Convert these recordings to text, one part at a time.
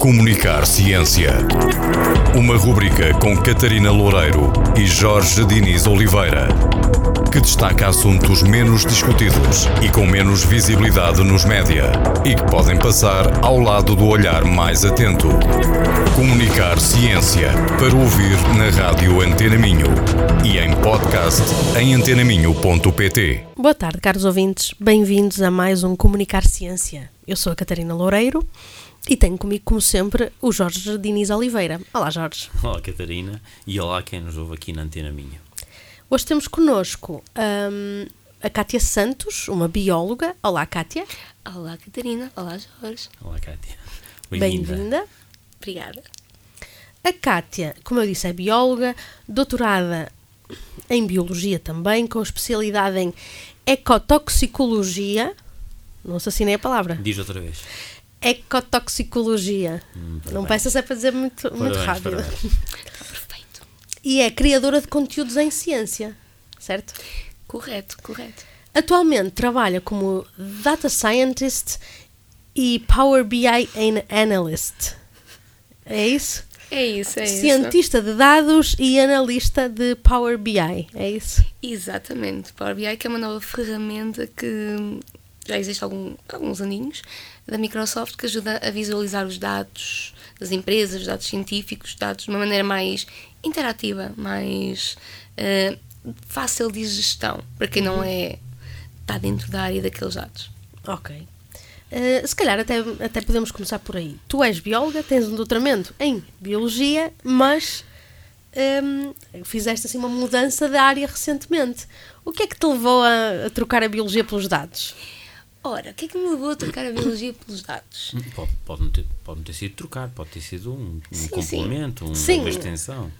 Comunicar Ciência. Uma rubrica com Catarina Loureiro e Jorge Diniz Oliveira, que destaca assuntos menos discutidos e com menos visibilidade nos média e que podem passar ao lado do olhar mais atento. Comunicar Ciência para ouvir na rádio Antena Minho e em podcast em antenaminho.pt. Boa tarde, caros ouvintes. Bem-vindos a mais um Comunicar Ciência. Eu sou a Catarina Loureiro e tenho comigo, como sempre, o Jorge Diniz Oliveira. Olá, Jorge. Olá, Catarina. E olá quem nos ouve aqui na Antena Minha. Hoje temos connosco hum, a Cátia Santos, uma bióloga. Olá, Cátia. Olá, Catarina. Olá, Jorge. Olá, Cátia. Bem-vinda. Obrigada. A Cátia, como eu disse, é bióloga, doutorada em biologia também, com especialidade em ecotoxicologia. Não assassinei a palavra. Diz outra vez. Ecotoxicologia. Hum, Não peças é para dizer muito, muito Parabéns, rápido. parabéns. Está perfeito. E é criadora de conteúdos em ciência, certo? Correto, correto. Atualmente trabalha como Data Scientist e Power BI An- Analyst. É isso? É isso, é isso. Cientista de dados e analista de Power BI. É isso? Exatamente. Power BI que é uma nova ferramenta que já existe algum, alguns aninhos da Microsoft que ajuda a visualizar os dados das empresas, os dados científicos, dados de uma maneira mais interativa, mais eh, fácil de gestão para quem não é está dentro da área daqueles dados. Ok. Eh, se calhar até, até podemos começar por aí. Tu és bióloga, tens um doutoramento em biologia, mas ehm, fizeste assim uma mudança de área recentemente. O que é que te levou a, a trocar a biologia pelos dados? Ora, o que é que me levou a trocar a biologia pelos dados? Hum, Pode, pode, não ter, pode não ter sido trocar, pode ter sido um, um Sim, complemento, um- Sim. uma extensão.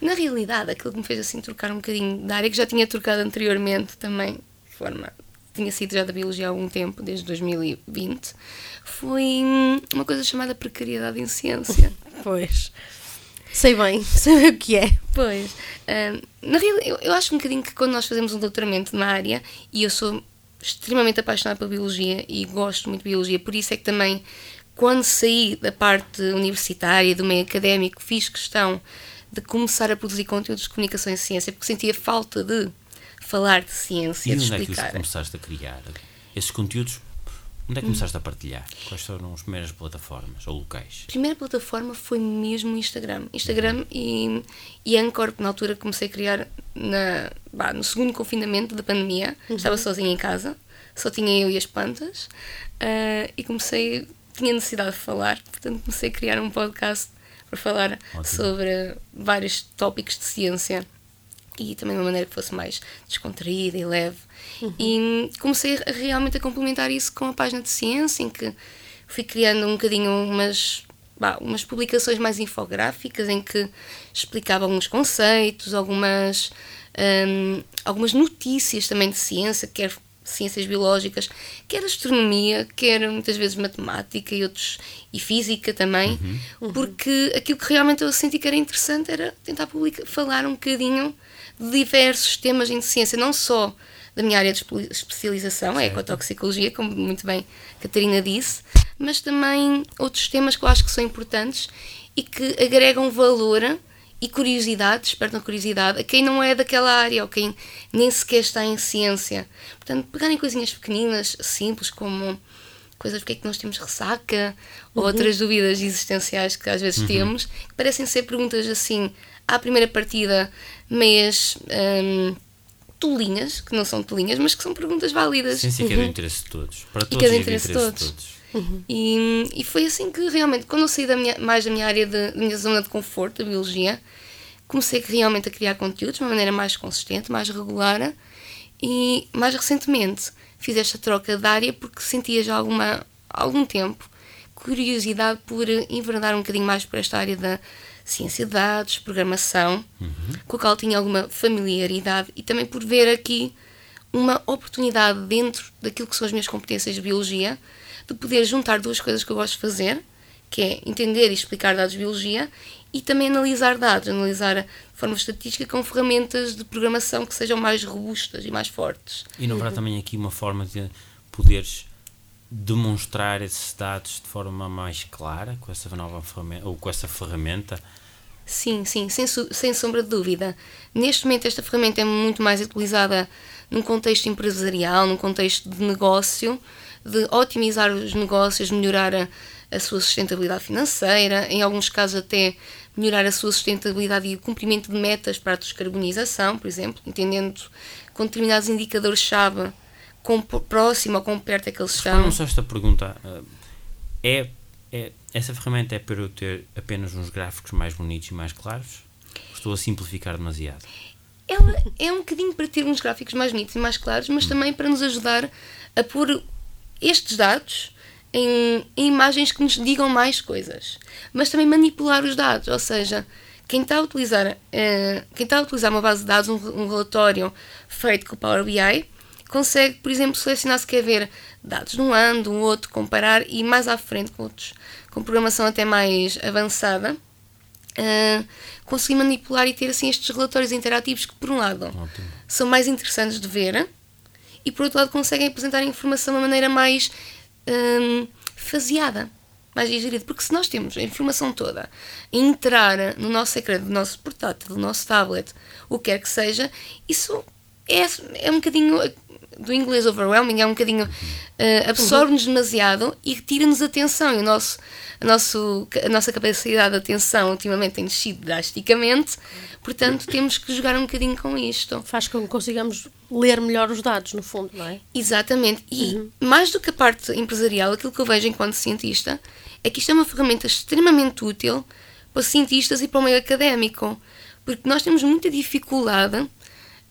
Na realidade, aquilo que me fez assim trocar um bocadinho da área que já tinha trocado anteriormente também, de forma. tinha sido já da biologia há algum tempo, desde 2020, foi hum, uma coisa chamada precariedade em ciência. Pois. Sei bem, sei bem o que é. Pois, hum, na realidade, eu, eu acho um bocadinho que quando nós fazemos um doutoramento na área, e eu sou extremamente apaixonada pela biologia e gosto muito de biologia, por isso é que também, quando saí da parte universitária, do meio académico, fiz questão de começar a produzir conteúdos de comunicação em ciência, porque sentia falta de falar de ciência, E de onde é que os começaste a criar? Esses conteúdos, onde é que começaste a partilhar? Quais foram as primeiras plataformas ou locais? A primeira plataforma foi mesmo o Instagram. Instagram e, e Anchor, na altura comecei a criar na, bah, no segundo confinamento da pandemia. Estava sozinha em casa, só tinha eu e as plantas. ah, e comecei, tinha necessidade de falar, portanto comecei a criar um podcast para falar Ótimo. sobre vários tópicos de ciência e também de uma maneira que fosse mais descontraída e leve. E comecei a- realmente a complementar isso com a página de ciência, em que fui criando um bocadinho umas, bah, umas publicações mais infográficas, em que explicava alguns conceitos, algumas, hum, algumas notícias também de ciência, quer ciências biológicas, quer astronomia, quer muitas vezes matemática e outros e física também, porque aquilo que realmente eu senti que era interessante era tentar publica- falar um bocadinho de diversos temas em ciência, não só da minha área de espe- especialização, a ecotoxicologia, como muito bem a Catarina disse, mas também outros temas que eu acho que são importantes e que agregam valor e curiosidade, despertam curiosidade a quem não é daquela área ou quem nem sequer está em ciência. Portanto, pegarem coisinhas pequeninas, simples, como coisas porque é que nós temos ressaca ou outras dúvidas existenciais que às vezes temos, que parecem ser perguntas assim à primeira partida, meias hum, tolinhas, que não são tolinhas, mas que são perguntas válidas. Ciência que é do interesse de todos. Para que todos é do e do interesse de interesse de todos. todos. E, e foi assim que realmente, quando eu saí da minha, mais da minha área, de, da minha zona de conforto, da biologia, comecei realmente a criar conteúdos de uma maneira mais consistente, mais regular e mais recentemente fiz esta troca de área porque sentia já alguma, algum tempo curiosidade por enverdar um bocadinho mais por esta área da ciência de dados, programação, com a qual tinha alguma familiaridade e também por ver aqui uma oportunidade dentro daquilo que são as minhas competências de biologia de poder juntar duas coisas que eu gosto de fazer, que é entender e explicar dados de biologia e também analisar dados, analisar de forma estatística com ferramentas de programação que sejam mais robustas e mais fortes. E não haverá também aqui uma forma de poderes demonstrar esses dados de forma mais clara com essa nova ferramenta ou com essa ferramenta? Sim, sim, sem, sem sombra de dúvida. Neste momento, esta ferramenta é muito mais utilizada num contexto empresarial, num contexto de negócio, de otimizar os negócios, melhorar a, a sua sustentabilidade financeira, em alguns casos, até melhorar a sua sustentabilidade e o cumprimento de metas para a descarbonização, por exemplo, entendendo com determinados indicadores-chave quão próximo ou quão perto é que eles estão. Não só esta pergunta, é, é, essa ferramenta é para eu ter apenas uns gráficos mais bonitos e mais claros? Estou a simplificar demasiado. Ela é um bocadinho para ter uns gráficos mais bonitos e mais claros, mas hum. também para nos ajudar a pôr estes dados em, em, imagens que nos digam mais coisas. Mas também manipular os dados, ou seja, quem está a utilizar, uh, quem está a utilizar uma base de dados, um, um relatório feito com o Power BI, consegue, por exemplo, selecionar se quer ver dados de um ano, de um outro, comparar e mais à frente com outros, com programação até mais avançada, uh, conseguir manipular e ter assim estes relatórios interativos que, por um lado, Ótimo. são mais interessantes de ver e, por outro lado, conseguem apresentar a informação de uma maneira mais um, ah, faseada, mais digerida. Porque se nós temos a informação toda a entrar no nosso ecrã, do nosso portátil, do nosso tablet, o que quer que seja, isso é, é um bocadinho do inglês overwhelming, é um bocadinho uh, absorve-nos demasiado e retira-nos atenção. E o nosso, a, nosso, a nossa capacidade de atenção ultimamente tem descido drasticamente, portanto temos que jogar um bocadinho com isto. Faz com que consigamos ler melhor os dados, no fundo, não é? Exatamente. E uhum. mais do que a parte empresarial, aquilo que eu vejo enquanto cientista é que isto é uma ferramenta extremamente útil para cientistas e para o meio académico, porque nós temos muita dificuldade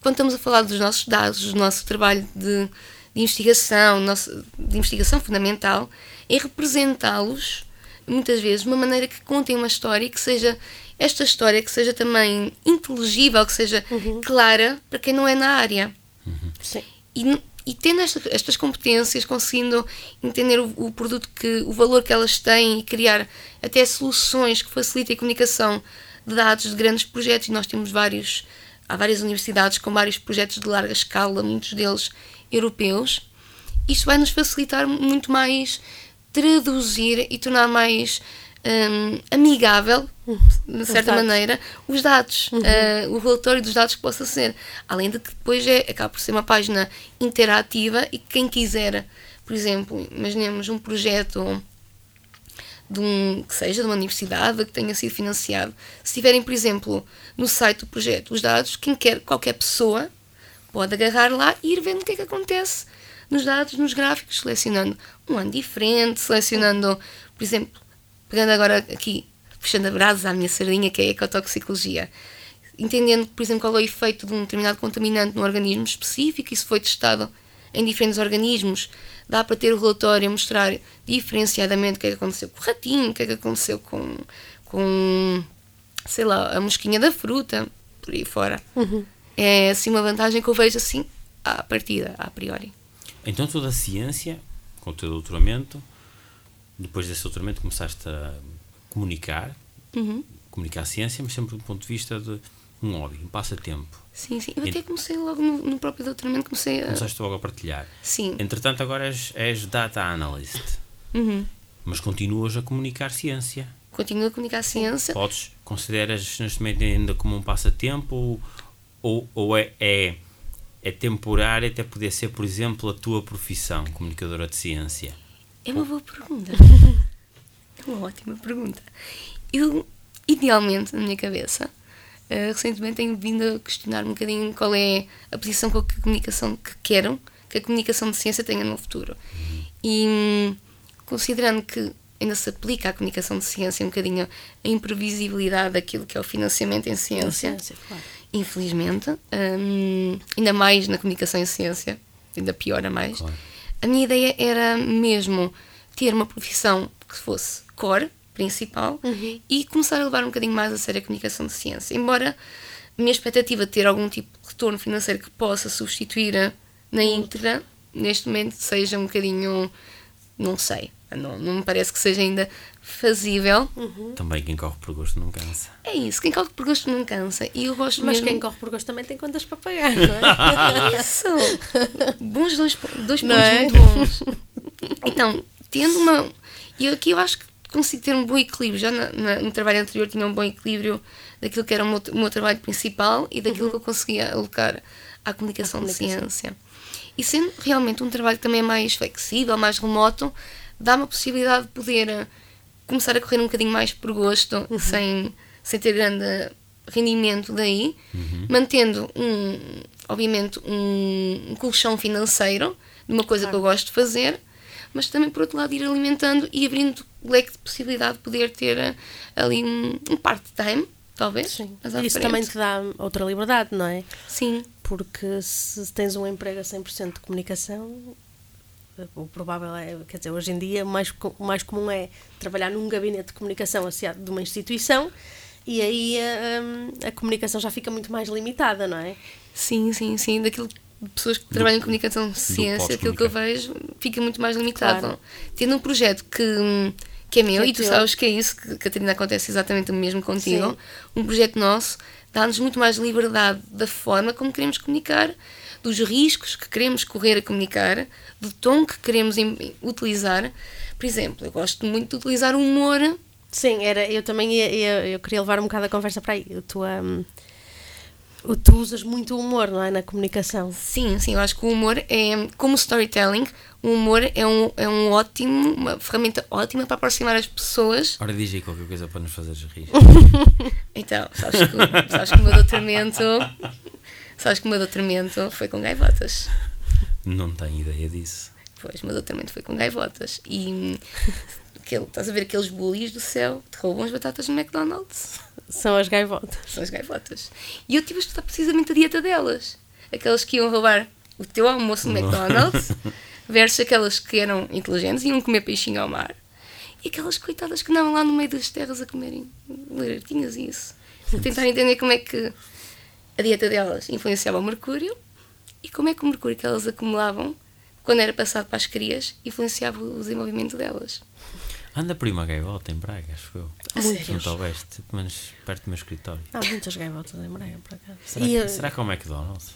quando estamos a falar dos nossos dados, do nosso trabalho de, de investigação, nosso, de investigação fundamental, é representá-los, muitas vezes, de uma maneira que contem uma história que seja esta história que seja também inteligível, que seja uhum. clara para quem não é na área. Uhum. Sim. E, e tendo esta, estas competências, conseguindo entender o, o, produto que o valor que elas têm e criar até soluções que facilitem a comunicação de dados de grandes projetos, e nós temos vários há várias universidades com vários projetos de larga escala, muitos deles europeus. Isto vai nos facilitar muito mais traduzir e tornar mais um, amigável, de certa maneira, os dados, uhum. uh, o relatório dos dados que possa ser. Além de que depois é, acaba por ser uma página interativa e quem quiser, por exemplo, imaginemos um projeto de um, que seja de uma universidade que tenha sido financiado, se tiverem, por exemplo, no site do projeto os dados, quem quer, qualquer pessoa pode agarrar lá e ir vendo o que é que acontece nos dados, nos gráficos, selecionando um ano diferente, selecionando, por exemplo, pegando agora aqui, puxando a brasa à minha sardinha, que é a ecotoxicologia, entendendo, por exemplo, qual é o efeito de um determinado contaminante num organismo específico, isso foi testado em diferentes organismos, dá para ter o relatório a mostrar diferenciadamente o que é que aconteceu com o ratinho, o que é que aconteceu com, com sei lá, a mosquinha da fruta, por aí fora. Uhum. É assim uma vantagem que eu vejo assim à partida, a priori. Então toda a ciência, com o teu doutoramento, depois desse doutoramento começaste a comunicar, uhum. comunicar a ciência, mas sempre do ponto de vista de um hobby, um passatempo. Sim, sim. Eu até comecei logo no, no, próprio doutoramento, comecei a... Começaste logo a partilhar. Sim. Entretanto, agora és, és data analyst. Uhum. Mas continuas a comunicar ciência. Continuo a comunicar ciência. Podes, consideras neste momento ainda como um passatempo ou, ou, é, é, é temporário até poder ser, por exemplo, a tua profissão, comunicadora de ciência? É uma boa pergunta. é uma ótima pergunta. Eu, idealmente, na minha cabeça, Uh, recentemente tenho vindo a questionar um bocadinho qual é a posição que a comunicação que quero que a comunicação de ciência tenha no futuro. E considerando que ainda se aplica à comunicação de ciência um bocadinho a imprevisibilidade daquilo que é o financiamento em ciência, ciência claro. infelizmente, um, ainda mais na comunicação em ciência, ainda piora mais. Claro. A minha ideia era mesmo ter uma profissão que fosse core, principal uhum. e começar a levar um bocadinho mais a sério a comunicação de ciência. Embora a minha expectativa de ter algum tipo de retorno financeiro que possa substituir a, na íntegra, neste momento seja um bocadinho. não sei. Não, não me parece que seja ainda fazível. Uhum. Também quem corre por gosto não cansa. É isso, quem corre por gosto não cansa. E eu gosto Mas mesmo... quem corre por gosto também tem contas para pagar, não é? isso! Bons dois, dois pontos é? muito bons. Então, tendo uma. E aqui eu acho que consigo ter um bom equilíbrio. Já na, na, no trabalho anterior tinha um bom equilíbrio daquilo que era o meu, o meu trabalho principal e daquilo uhum. que eu conseguia alocar à comunicação, de ciência. E sendo realmente um trabalho também mais flexível, mais remoto, dá-me a possibilidade de poder eh, começar a correr um bocadinho mais por gosto, uhum. sem, sem ter grande rendimento daí, uhum. mantendo um, obviamente, um, um colchão financeiro de uma coisa claro. que eu gosto de fazer, mas também por outro lado ir alimentando e abrindo leque de possibilidade de poder ter eh, ali um, um part-time, talvez. Sim. Isso também te dá outra liberdade, não é? Sim. Porque se tens um emprego a 100% de comunicação, o provável é, quer dizer, hoje em dia o mais, mais comum é trabalhar num gabinete de comunicação associado de uma instituição e aí a, hum, a, comunicação já fica muito mais limitada, não é? Sim, sim, sim. Daquilo pessoas que trabalham em comunicação de ciência, aquilo que eu vejo fica muito mais limitado. Claro. Tendo um projeto que, que é meu, que é e tu teu. sabes que é isso que, Catarina, acontece exatamente o mesmo contigo, Sim. um projeto nosso dá-nos muito mais liberdade da forma como queremos comunicar, dos riscos que queremos correr a comunicar, do tom que queremos utilizar. Por exemplo, eu gosto muito de utilizar o humor. Sim, era, eu também ia, ia, eu queria levar um bocado a conversa para aí. A. Um tu usas muito o humor, não é? Na comunicação. Sim, sim, eu acho que o humor é, como storytelling, o humor é um, é um ótimo, uma ferramenta ótima para aproximar as pessoas. Ora, diz aí qualquer coisa para nos fazer rir. então, sabes que, sabes que o meu doutoramento. Sabes que o meu doutoramento foi com gaivotas. Não tenho ideia disso. Pois, o meu doutoramento foi com gaivotas. E aquele, estás a ver aqueles bullies do céu que roubam as batatas no McDonald's? São as gaivotas. São as gaivotas. E eu tive a estudar precisamente a dieta delas. Aquelas que iam roubar o teu almoço no McDonald's versus aquelas que eram inteligentes e iam comer peixinho ao mar. E aquelas coitadas que andavam lá no meio das terras a comerem lagartinhas e isso. Tentar entender como é que a dieta delas influenciava o mercúrio e como é que o mercúrio que elas acumulavam quando era passado para as crias influenciava o desenvolvimento delas. Anda por aí uma gaivota em Braga, acho eu. Muitos. Junto ao oeste, menos perto do meu escritório. Há muitas gaivotas em Braga, por acaso. Será, que, eu... será que é o McDonald's?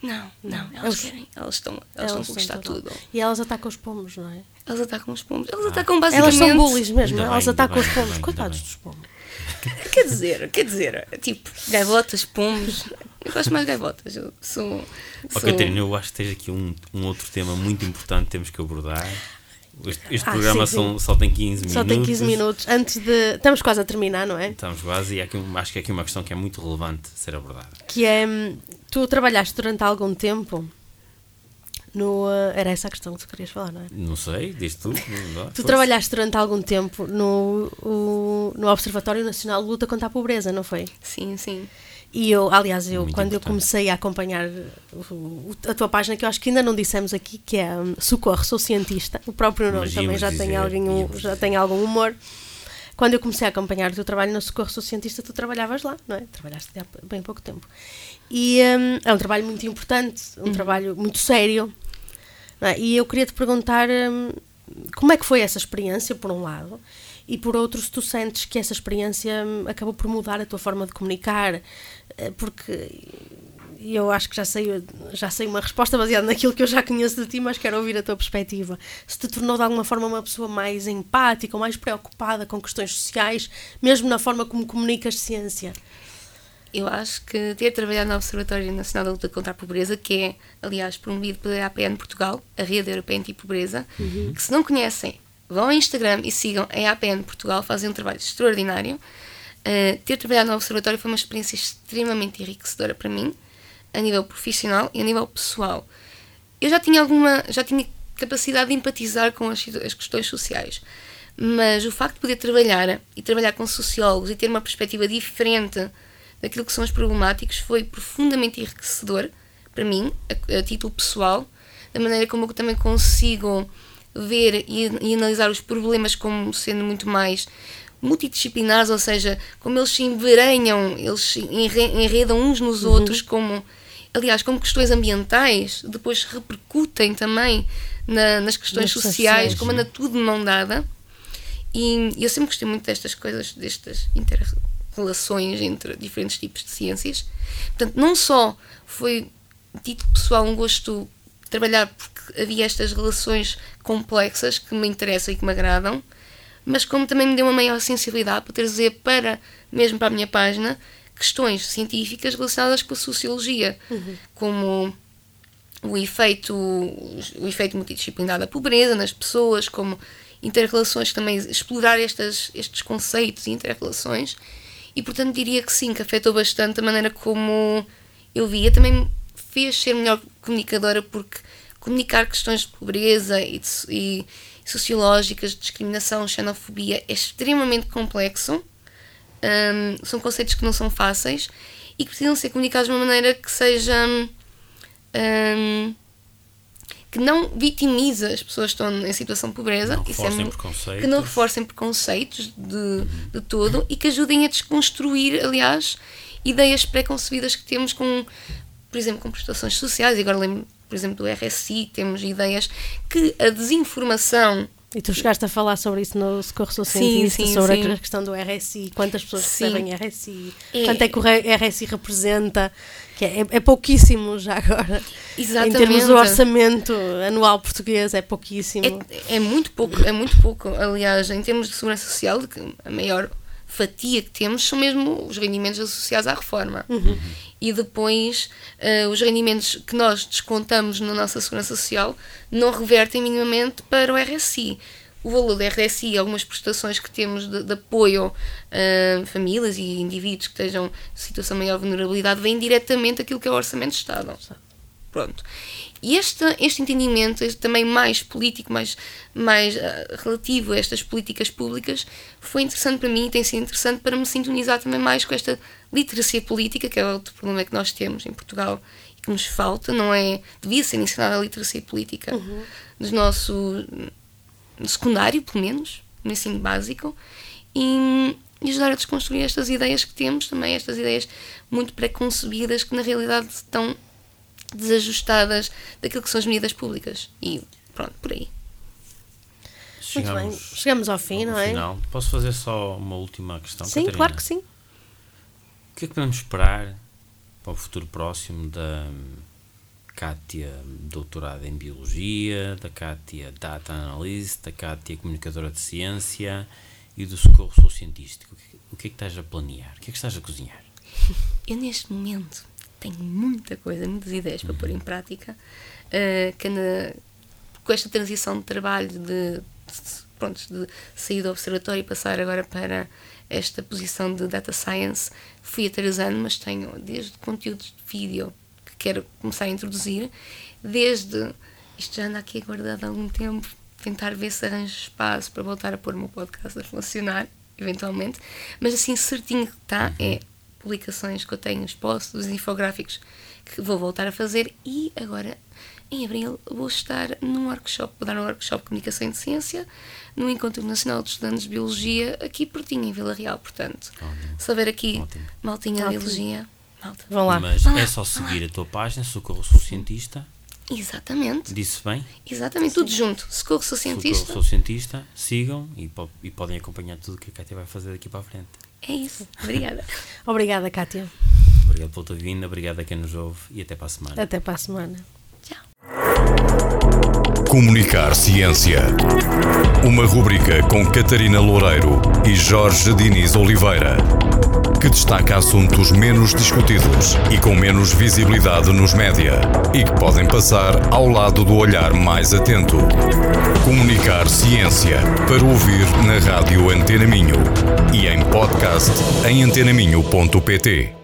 Não, não, elas eles, querem, elas estão, elas, elas estão a conquistar tudo. E elas atacam os pomos, não é? Elas atacam os pomos. Elas ah. atacam basicamente. Elas são bullies mesmo, elas bem, atacam os pomos. Coitados dos pomos. quer dizer, quer dizer, tipo, gaivotas, pomos. Eu gosto mais de gaivotas. Eu sou. sou... Oh, Catarina, eu acho que tens aqui um, um outro tema muito importante que temos que abordar. Este, este ah, programa sim, sim. Só, só tem 15 minutos. Só tem 15 minutos. Antes de. Estamos quase a terminar, não é? Estamos quase, e aqui, acho que é aqui uma questão que é muito relevante ser abordada. Que é. Tu trabalhaste durante algum tempo no. Eh, era essa a questão que tu querias falar, não é? Não sei, diz tu. tu trabalhaste durante algum tempo no, o, no Observatório Nacional de Luta contra a Pobreza, não foi? Sim, sim. E eu, aliás, eu, quando importante. eu comecei a acompanhar o, a tua página, que eu acho que ainda não dissemos aqui, que é um, Socorro, sou cientista, o próprio nome também já tem, algum, já tem algum humor. Quando eu comecei a acompanhar o teu trabalho no Socorro, sou cientista, tu trabalhavas lá, não é? Trabalhaste há bem pouco tempo. E um, é um trabalho muito importante, um uhum. trabalho muito sério. É? E eu queria te perguntar um, como é que foi essa experiência, por um lado, e por outro, se tu sentes que essa experiência hum, acabou por mudar a tua forma de comunicar, eh, porque eu acho que já sei, já sei uma resposta baseada naquilo que eu já conheço de ti, mas quero ouvir a tua perspectiva. Se te tornou de alguma forma uma pessoa mais empática ou mais preocupada com questões sociais, mesmo na forma como comunicas ciência? Eu acho que ter trabalhado no Observatório Nacional da Luta contra a Pobreza, que é, aliás, promovido pela APN Portugal, a Rede Europeia Anti-Pobreza, uhum. que se não conhecem, vão ao Instagram e sigam a APN Portugal, fazem um trabalho extraordinário. Uh, ter trabalhado no Observatório foi uma experiência extremamente enriquecedora para mim, a nível profissional e a nível pessoal. Eu já tinha alguma, já tinha capacidade de empatizar com as, as questões sociais, mas o facto de poder trabalhar e trabalhar com sociólogos e ter uma perspectiva diferente daquilo que são os problemáticos foi profundamente enriquecedor para mim, a, a título pessoal, da maneira como eu também consigo ver e, e, analisar os problemas como sendo muito mais multidisciplinares, ou seja, como eles se enverenham, eles se enredam uns nos uhum. outros, como aliás, como questões ambientais depois repercutem também na, nas questões sociais, sociais, como anda tudo de mão dada. E eu sempre gostei muito destas coisas, destas inter-relações entre diferentes tipos de ciências. Portanto, não só foi, título pessoal, um gosto trabalhar porque havia estas relações complexas que me interessam e que me agradam, mas como também me deu uma maior sensibilidade para trazer para, mesmo para a minha página, questões científicas relacionadas com a sociologia, uhum. como o efeito, o efeito multidisciplinar da pobreza nas pessoas, como interrelações, também explorar estas, estes conceitos e interrelações. E portanto diria que sim, que afetou bastante a maneira como eu via. Também fez ser melhor comunicadora porque comunicar questões de pobreza e, de, e sociológicas, de discriminação, xenofobia é extremamente complexo. Um, são conceitos que não são fáceis e que precisam ser comunicados de uma maneira que seja um, que não vitimiza as pessoas que estão em situação de pobreza, não isso é preconceitos. que não reforcem preconceitos de, de todo e que ajudem a desconstruir, aliás, ideias preconcebidas que temos com, por exemplo, com prestações sociais. E agora lembro, por exemplo, do RSI, temos ideias que a desinformação e tu chegaste a falar sobre isso no Socorro Cientista, sim, sim, sobre sim. a questão do RSI, quantas pessoas recebem RSI, é. quanto é que o RSI representa, que é, é, pouquíssimo já agora. Exatamente. Em termos do orçamento anual português, é pouquíssimo. É, é muito pouco, é muito pouco. Aliás, em termos de segurança social, a maior fatia que temos são mesmo os rendimentos associados à reforma. Uhum. E depois uh, os rendimentos que nós descontamos na nossa segurança social não revertem minimamente para o RSI. O valor do RSI e algumas prestações que temos de, de apoio a uh, famílias e indivíduos que estejam em situação de maior vulnerabilidade vem diretamente daquilo que é o Orçamento de Estado. Pronto. E este, este entendimento, este também mais político, mais, mais uh, relativo a estas políticas públicas, foi interessante para mim e tem sido interessante para me sintonizar também mais com esta literacia política, que é outro problema que nós temos em Portugal e que nos falta, não é? Devia ser ensinada a literacia política uhum. no nosso no secundário, pelo menos, no ensino básico, e, e ajudar a desconstruir estas ideias que temos, também estas ideias muito preconcebidas que na realidade estão desajustadas daquilo que são as medidas públicas. E pronto, por aí. Chegamos, Muito bem, chegamos ao fim, ao não é? Final. Posso fazer só uma última questão? Sim, Catarina? claro que sim. O que é que podemos esperar para o futuro próximo da Kátia, doutorada em Biologia, da Kátia, Data Analyst, da Kátia, comunicadora de ciência e do Socorro Sou Cientístico? O que é que estás a planear? O que é que estás a cozinhar? Eu, neste momento, tenho muita coisa, muitas ideias para pôr em prática, uh, que na, com esta transição de trabalho de, de, pronto, de sair do observatório e passar agora para esta posição de data science, fui atrasando, mas tenho desde conteúdos de vídeo que quero começar a introduzir, desde isto já anda aqui guardado há algum tempo, tentar ver se arranjo espaço para voltar a pôr o meu podcast a funcionar, eventualmente, mas assim certinho que está é publicações que eu tenho, os posts, os infográficos que vou voltar a fazer e agora em abril vou estar num workshop, vou dar um workshop de comunicação de ciência no Encontro Nacional de Estudantes de Biologia aqui pertinho em Vila Real, portanto Ótimo. se houver aqui Ótimo. maltinha de biologia malta. Vão lá. Mas Vão é só seguir a tua página, Socorro Sou Cientista Exatamente. Disse bem? Exatamente, tudo junto. Socorro Sou Cientista. Socorro Sou Cientista, sigam e, e podem acompanhar tudo o que a Cátia vai fazer daqui para a frente. É isso. Obrigada. Obrigada, Kátia. Obrigado pela tua vinda, obrigado a quem nos ouve e até para a semana. Até para a semana. Tchau. Comunicar Ciência. Uma rubrica com Catarina Loureiro e Jorge Diniz Oliveira, que destaca assuntos menos discutidos e com menos visibilidade nos média e que podem passar ao lado do olhar mais atento. Comunicar Ciência para ouvir na rádio Antena Minho e em podcast em antenaminho.pt.